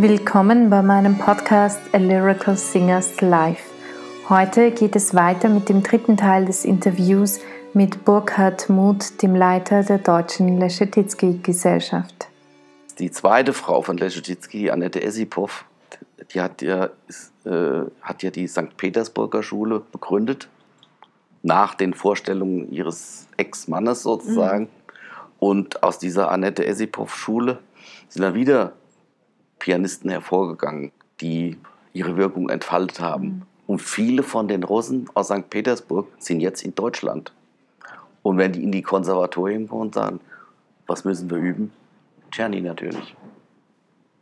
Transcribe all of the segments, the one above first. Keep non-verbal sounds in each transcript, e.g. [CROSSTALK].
Willkommen bei meinem Podcast A Lyrical Singers Live. Heute geht es weiter mit dem dritten Teil des Interviews mit Burkhard Muth, dem Leiter der Deutschen Leschetizky-Gesellschaft. Die zweite Frau von Leschetizky, Annette Esipov, die hat ja, ist, äh, hat ja die St. Petersburger Schule begründet, nach den Vorstellungen ihres Ex-Mannes sozusagen. Mhm. Und aus dieser Annette Esipov-Schule sind dann wieder Pianisten hervorgegangen, die ihre Wirkung entfaltet haben. Mhm. Und viele von den Russen aus St. Petersburg sind jetzt in Deutschland. Und wenn die in die Konservatorien kommen und sagen, was müssen wir üben? Czerny natürlich.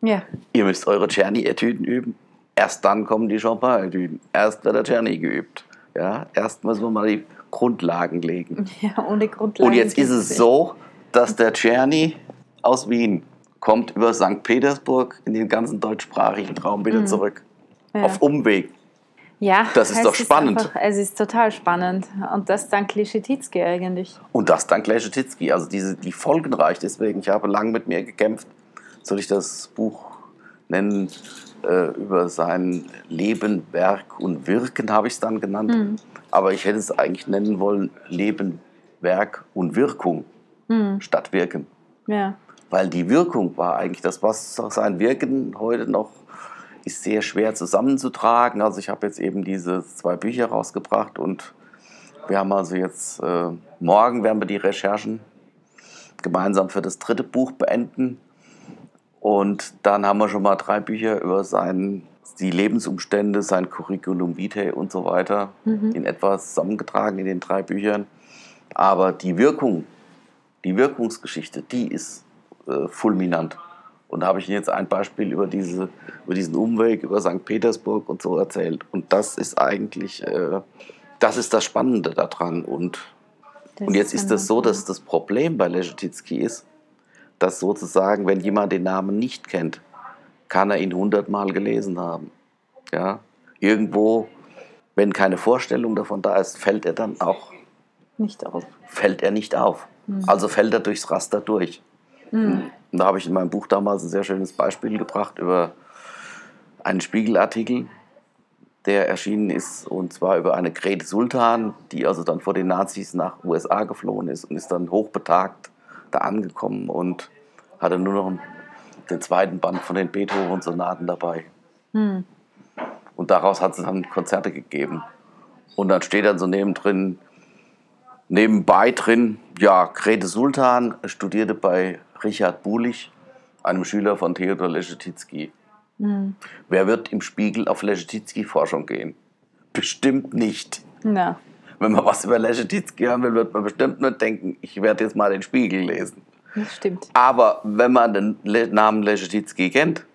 Ja. Ihr müsst eure Czerny-Etüden üben. Erst dann kommen die Chopin-Etüden. Erst wird der Czerny geübt. Ja, erst müssen wir mal die Grundlagen legen. Ja, ohne Grundlagen. Und jetzt ist es so, dass der Czerny aus Wien kommt über St. Petersburg in den ganzen deutschsprachigen Raum wieder mhm. zurück. Ja. Auf Umweg. Ja, das ist doch spannend. Ist einfach, es ist total spannend. Und das dank Leschetizky eigentlich. Und das dank Leschetizky. Also diese, die folgenreich. Deswegen, ich habe lange mit mir gekämpft. Soll ich das Buch nennen? Äh, über sein Leben, Werk und Wirken habe ich es dann genannt. Mhm. Aber ich hätte es eigentlich nennen wollen Leben, Werk und Wirkung mhm. statt Wirken. Ja weil die Wirkung war eigentlich das, was sein Wirken heute noch ist sehr schwer zusammenzutragen. Also ich habe jetzt eben diese zwei Bücher rausgebracht und wir haben also jetzt, äh, morgen werden wir die Recherchen gemeinsam für das dritte Buch beenden. Und dann haben wir schon mal drei Bücher über sein, die Lebensumstände, sein Curriculum vitae und so weiter mhm. in etwa zusammengetragen in den drei Büchern. Aber die Wirkung, die Wirkungsgeschichte, die ist äh, fulminant. Und da habe ich Ihnen jetzt ein Beispiel über, diese, über diesen Umweg über St. Petersburg und so erzählt. Und das ist eigentlich, äh, das ist das Spannende daran. Und, und jetzt ist das so, dass das Problem bei Leschetizky ist, dass sozusagen, wenn jemand den Namen nicht kennt, kann er ihn hundertmal gelesen haben. Ja? Irgendwo, wenn keine Vorstellung davon da ist, fällt er dann auch nicht auf. Fällt er nicht auf. Mhm. Also fällt er durchs Raster durch. Mhm. Und da habe ich in meinem Buch damals ein sehr schönes Beispiel gebracht über einen Spiegelartikel, der erschienen ist, und zwar über eine Grete Sultan, die also dann vor den Nazis nach USA geflohen ist und ist dann hochbetagt da angekommen und hatte nur noch den zweiten Band von den Beethoven-Sonaten dabei. Mhm. Und daraus hat sie dann Konzerte gegeben. Und dann steht dann so nebendrin, nebenbei drin, ja, Grete Sultan studierte bei Richard Bulich, einem Schüler von Theodor Leschetizky. Mhm. Wer wird im Spiegel auf Leschetizky-Forschung gehen? Bestimmt nicht. Ja. Wenn man was über Leschetizky hören will, wird man bestimmt nicht denken, ich werde jetzt mal den Spiegel lesen. Das stimmt. Aber wenn man den Namen Leschetizky kennt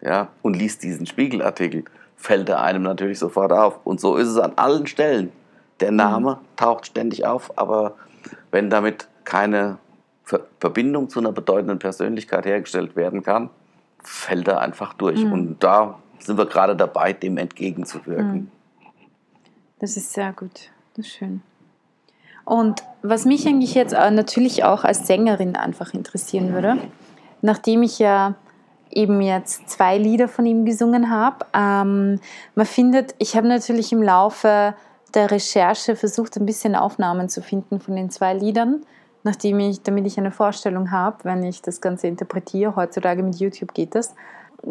ja, und liest diesen Spiegelartikel, fällt er einem natürlich sofort auf. Und so ist es an allen Stellen. Der Name mhm. taucht ständig auf, aber wenn damit keine Verbindung zu einer bedeutenden Persönlichkeit hergestellt werden kann, fällt er einfach durch. Mhm. Und da sind wir gerade dabei, dem entgegenzuwirken. Mhm. Das ist sehr gut. Das ist schön. Und was mich eigentlich jetzt natürlich auch als Sängerin einfach interessieren würde, nachdem ich ja eben jetzt zwei Lieder von ihm gesungen habe, ähm, man findet, ich habe natürlich im Laufe der Recherche versucht, ein bisschen Aufnahmen zu finden von den zwei Liedern nachdem ich, damit ich eine Vorstellung habe, wenn ich das Ganze interpretiere. Heutzutage mit YouTube geht das.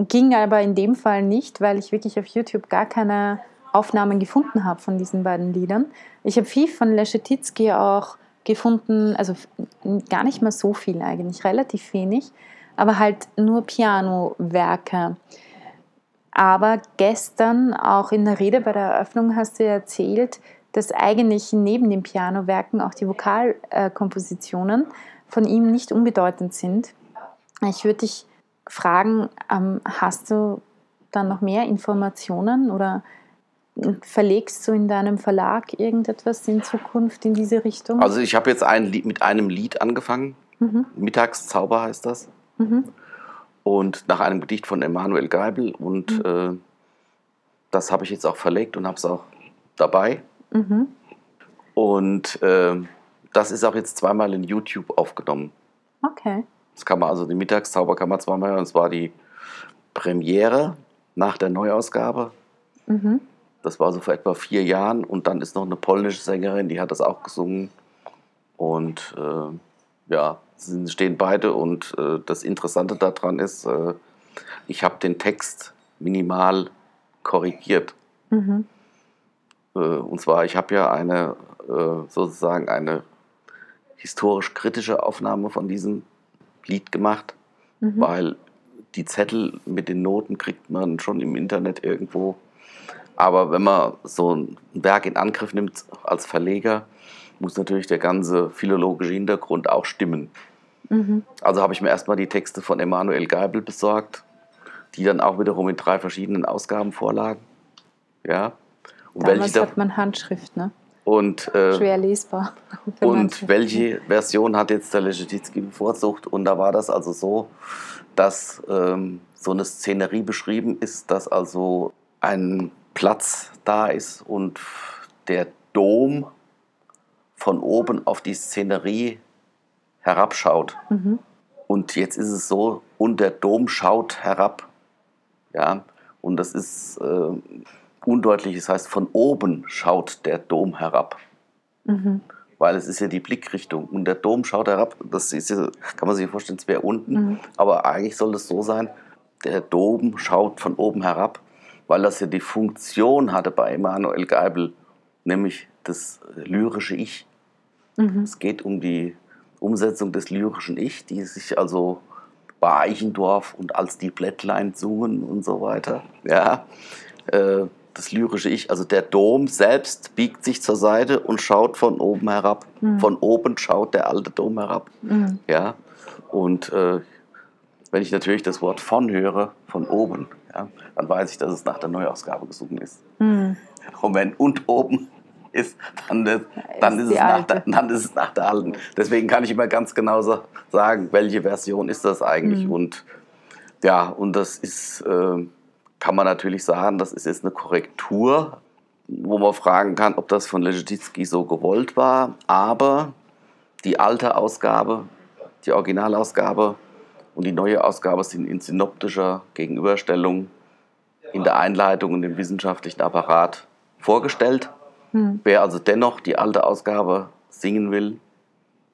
Ging aber in dem Fall nicht, weil ich wirklich auf YouTube gar keine Aufnahmen gefunden habe von diesen beiden Liedern. Ich habe viel von Leschetizky auch gefunden, also gar nicht mal so viel eigentlich, relativ wenig, aber halt nur Pianowerke. Aber gestern, auch in der Rede bei der Eröffnung, hast du erzählt, dass eigentlich neben den Pianowerken auch die Vokalkompositionen von ihm nicht unbedeutend sind. Ich würde dich fragen, ähm, hast du dann noch mehr Informationen oder verlegst du in deinem Verlag irgendetwas in Zukunft in diese Richtung? Also ich habe jetzt ein Lied, mit einem Lied angefangen. Mhm. Mittagszauber heißt das. Mhm. Und nach einem Gedicht von Emanuel Geibel. Und mhm. äh, das habe ich jetzt auch verlegt und habe es auch dabei. Mhm. Und äh, das ist auch jetzt zweimal in YouTube aufgenommen. Okay. Das kann man also, die Mittagszauber kann man zweimal hören. Und zwar die Premiere nach der Neuausgabe. Mhm. Das war so vor etwa vier Jahren. Und dann ist noch eine polnische Sängerin, die hat das auch gesungen. Und äh, ja, stehen beide. Und äh, das Interessante daran ist, äh, ich habe den Text minimal korrigiert. Mhm. Äh, und zwar, ich habe ja eine äh, sozusagen eine historisch-kritische Aufnahme von diesem Lied gemacht, Mhm. weil die Zettel mit den Noten kriegt man schon im Internet irgendwo. Aber wenn man so ein Werk in Angriff nimmt als Verleger, muss natürlich der ganze philologische Hintergrund auch stimmen. Mhm. Also habe ich mir erstmal die Texte von Emanuel Geibel besorgt, die dann auch wiederum in drei verschiedenen Ausgaben vorlagen. Ja. Und Damals welche, hat man Handschrift, ne? und, äh, Schwer lesbar. [LAUGHS] und welche Version hat jetzt der Leschetizky bevorzugt? Und da war das also so, dass ähm, so eine Szenerie beschrieben ist, dass also ein Platz da ist und der Dom von oben auf die Szenerie herabschaut. Mhm. Und jetzt ist es so, und der Dom schaut herab. Ja, und das ist äh, undeutlich, das heißt, von oben schaut der Dom herab. Mhm. Weil es ist ja die Blickrichtung. Und der Dom schaut herab, das ist ja, kann man sich vorstellen, es wäre unten. Mhm. Aber eigentlich soll es so sein, der Dom schaut von oben herab, weil das ja die Funktion hatte bei Emanuel Geibel, nämlich das lyrische Ich. Mhm. Es geht um die Umsetzung des lyrischen Ich, die sich also bei Eichendorff und als die Blättlein sungen und so weiter. Ja, äh, das lyrische Ich, also der Dom selbst biegt sich zur Seite und schaut von oben herab. Mhm. Von oben schaut der alte Dom herab. Mhm. Ja, und äh, wenn ich natürlich das Wort von höre, von oben, ja, dann weiß ich, dass es nach der Neuausgabe gesungen ist. Mhm. Wenn und oben ist, dann, ist- dann, Ist es nach der, dann ist es nach der alten. Deswegen kann ich immer ganz genau sa- sagen, welche Version ist das eigentlich. Mhm. Und ja, und das ist, äh, kann man natürlich sagen, das ist jetzt eine Korrektur, wo man fragen kann, ob das von Leschetizky so gewollt war. Aber die alte Ausgabe, die Originalausgabe und die neue Ausgabe sind in synoptischer Gegenüberstellung in der Einleitung und im wissenschaftlichen Apparat vorgestellt. Mhm. Wer also dennoch die alte Ausgabe singen will,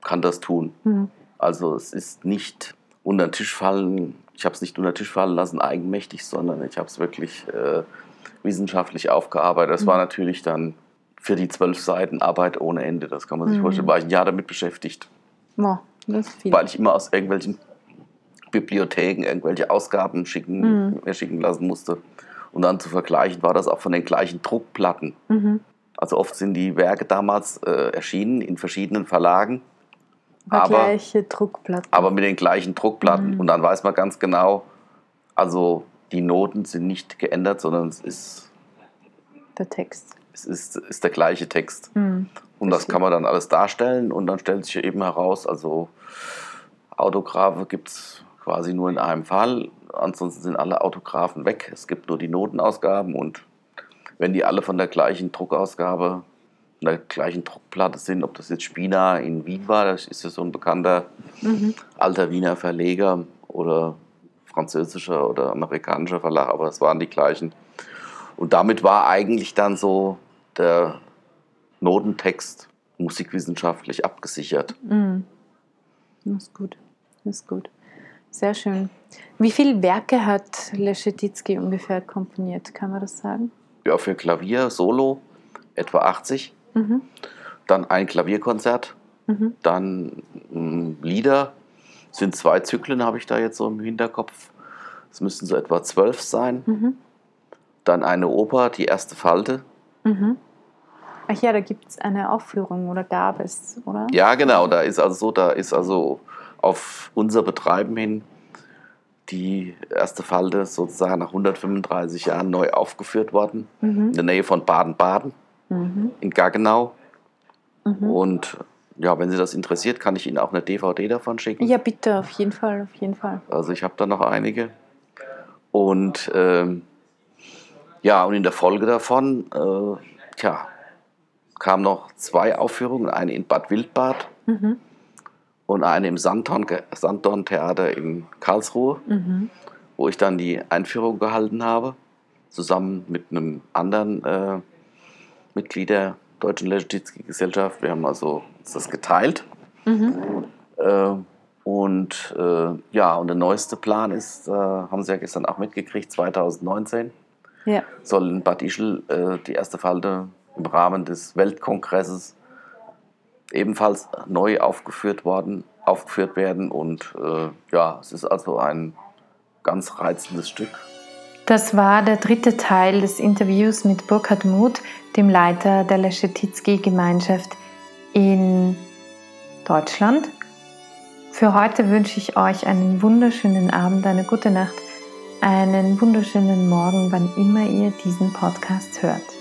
kann das tun. Mhm. Also es ist nicht unter den Tisch fallen, ich habe es nicht unter den Tisch fallen lassen, eigenmächtig, sondern ich habe es wirklich äh, wissenschaftlich aufgearbeitet. Das war natürlich dann für die zwölf Seiten Arbeit ohne Ende, das kann man sich Mhm. vorstellen, war ich ein Jahr damit beschäftigt, viel. weil ich immer aus irgendwelchen Bibliotheken irgendwelche Ausgaben schicken, Mhm. mir schicken lassen musste. Und dann zu vergleichen, war das auch von den gleichen Druckplatten. Mhm. Also oft sind die Werke damals äh, erschienen in verschiedenen Verlagen, Aber aber- gleiche Druckplatten. aber mit den gleichen Druckplatten. Mhm. Und dann weiß man ganz genau, also die Noten sind nicht geändert, sondern es ist, der Text. es ist, ist der gleiche Text. Mhm. Und das kann man dann alles darstellen und dann stellt sich eben heraus, also Autographe gibt es quasi nur in einem Fall, ansonsten sind alle Autographen weg. Es gibt nur die Notenausgaben und wenn die alle von der gleichen Druckausgabe, von der gleichen Druckplatte sind, ob das jetzt Spina in Wien war, das ist ja so ein bekannter Mhm. alter Wiener Verleger oder französischer oder amerikanischer Verlag, aber es waren die gleichen. Und damit war eigentlich dann so der Notentext musikwissenschaftlich abgesichert. Mhm. Das ist gut. Das ist gut. Sehr schön. Wie viele Werke hat Leschetizky ungefähr komponiert? Kann man das sagen? Ja, für Klavier, Solo etwa 80, Mhm. dann ein Klavierkonzert, Mhm. dann mh, Lieder, sind zwei Zyklen, habe ich da jetzt so im Hinterkopf. Es müssten so etwa zwölf sein. Mhm. Dann eine Oper, die erste Falte, Mhm. Ach ja, da gibt es eine Aufführung oder gab es, oder? Ja, genau. Da ist also so, da ist also auf unser Betreiben hin die erste Falte sozusagen nach 135 Jahren neu aufgeführt worden. In Mhm. der Nähe von Baden-Baden Mhm. in Gaggenau. Mhm. Und ja, wenn Sie das interessiert, kann ich Ihnen auch eine DVD davon schicken. Ja, bitte, auf jeden Fall, auf jeden Fall. Also ich habe da noch einige. Und ähm, ja, und in der Folge davon, äh, tja, kamen noch zwei Aufführungen, eine in Bad Wildbad Mhm. Und eine im Sandhorn, Sandhorn Theater in Karlsruhe. Mhm. wo ich dann die Einführung gehalten habe, zusammen mit einem anderen äh, Mitglied der Deutschen Leschetizky-Gesellschaft. Wir haben also uns das geteilt. Mhm. Äh, und äh, ja, und der neueste Plan ist, äh, haben Sie ja gestern auch mitgekriegt, 2019 ja. soll in Bad Ischl äh, die erste Falte im Rahmen des Weltkongresses ebenfalls neu aufgeführt worden, aufgeführt werden. Und äh, ja, es ist also ein ganz reizendes Stück. Das war der dritte Teil des Interviews mit Burkhard Muth, dem Leiter der Leschetizky-Gemeinschaft in Deutschland. Für heute wünsche ich euch einen wunderschönen Abend, eine gute Nacht, einen wunderschönen Morgen, wann immer ihr diesen Podcast hört.